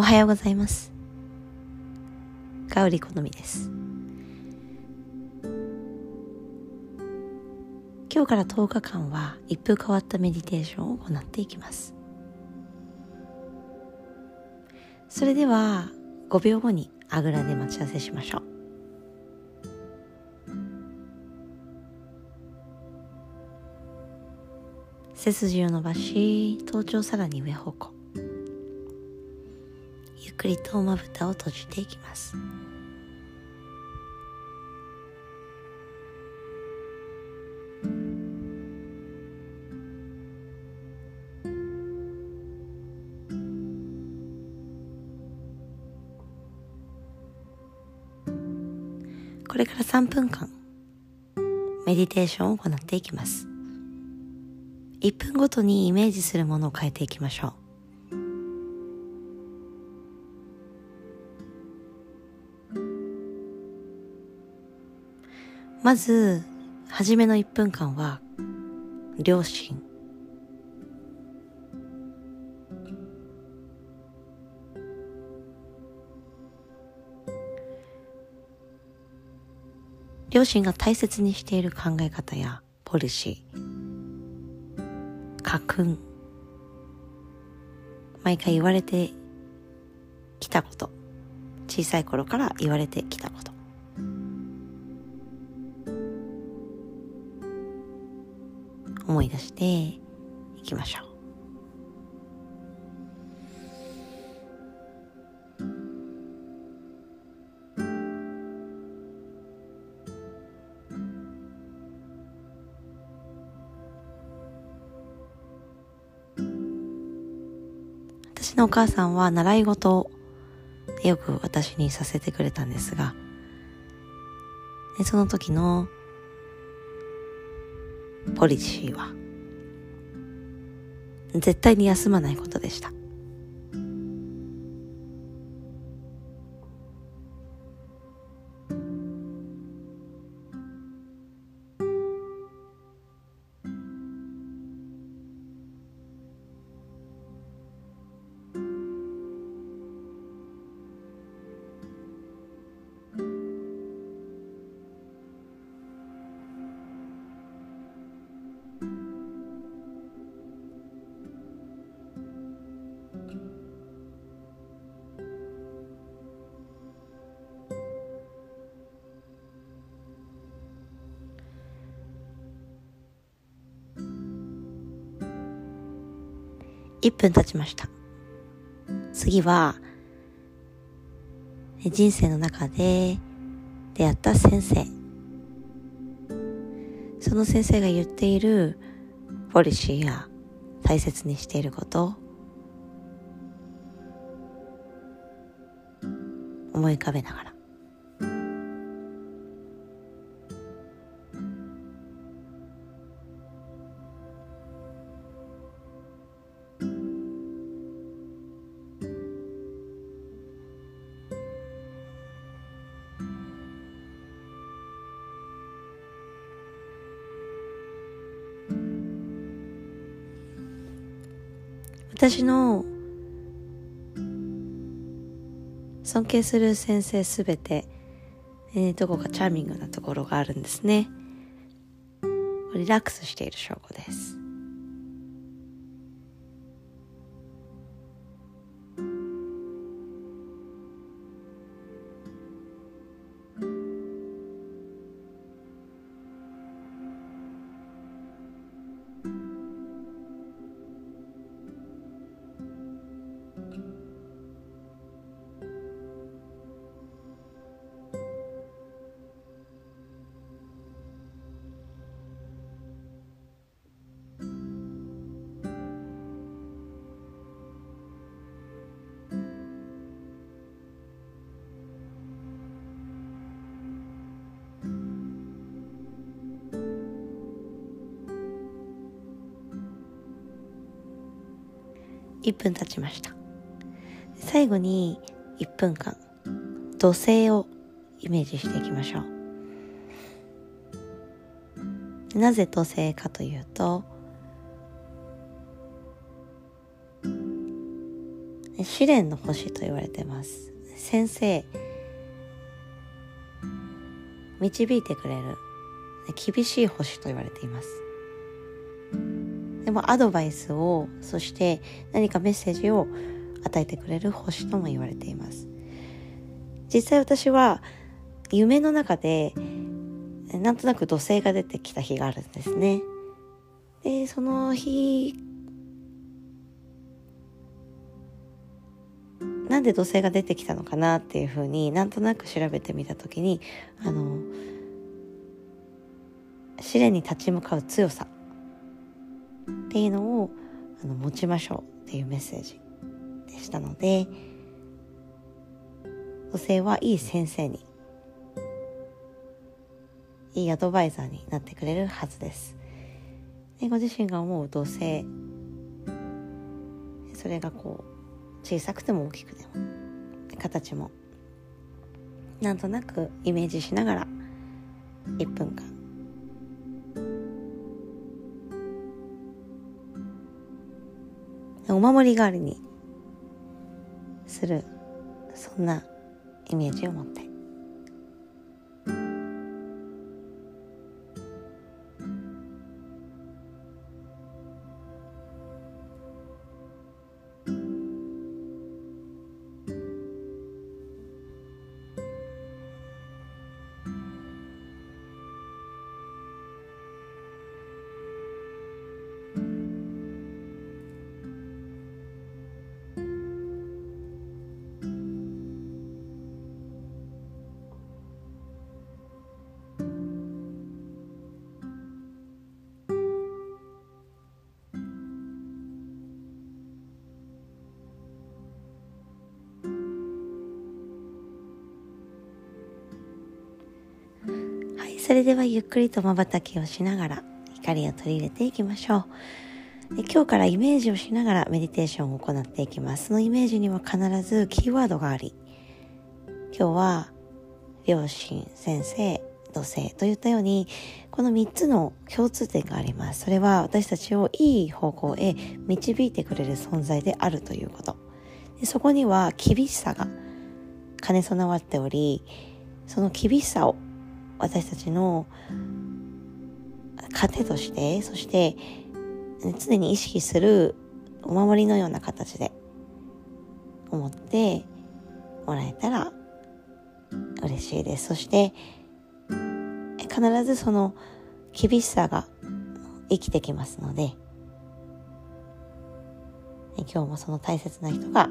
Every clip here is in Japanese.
おはようございます。香り好みです。今日から10日間は一風変わったメディテーションを行っていきます。それでは5秒後にあぐらで待ち合わせしましょう。背筋を伸ばし頭頂さらに上方向くりとまぶたを閉じていきます。これから3分間メディテーションを行っていきます。1分ごとにイメージするものを変えていきましょう。まず初めの1分間は両親両親が大切にしている考え方やポリシー。家訓。毎回言われてきたこと。小さい頃から言われてきたこと。思い出していきましょう。私のお母さんは習い事をよく私にさせてくれたんですが、でその時のポリシーは絶対に休まないことでした。1分経ちました。次は、人生の中で出会った先生。その先生が言っているポリシーや大切にしていること思い浮かべながら。私の尊敬する先生すべて、えー、どこかチャーミングなところがあるんですね。リラックスしている証拠です。1分経ちました。最後に1分間土星をイメージしていきましょう。なぜ土星かというと試練の星と言われてます。先生導いてくれる厳しい星と言われています。でもアドバイスをそして何かメッセージを与えてくれる星とも言われています。実際私は夢の中でなんとなく土星が出てきた日があるんですね。でその日なんで土星が出てきたのかなっていうふうになんとなく調べてみた時にあの試練に立ち向かう強さ。っていうのをあの持ちましょうっていうメッセージでしたので土星はいい先生にいいアドバイザーになってくれるはずです。でご自身が思う土星それがこう小さくても大きくても形もなんとなくイメージしながら1分間お守り代わりにする。そんなイメージを持って。それではゆっくりと瞬きをしながら光を取り入れていきましょう。で今日からイメージをしながらメディテーションを行っていきます。そのイメージには必ずキーワードがあり、今日は両親、先生、土星といったように、この3つの共通点があります。それは私たちをいい方向へ導いてくれる存在であるということ。でそこには厳しさが兼ね備わっており、その厳しさを私たちの糧として、そして常に意識するお守りのような形で思ってもらえたら嬉しいです。そして必ずその厳しさが生きてきますので、今日もその大切な人が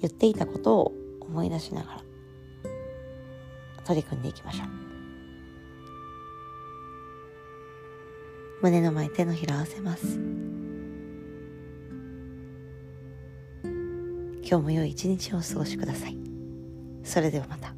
言っていたことを思い出しながら取り組んでいきましょう。胸の前手のひら合わせます。今日も良い一日をお過ごしください。それではまた。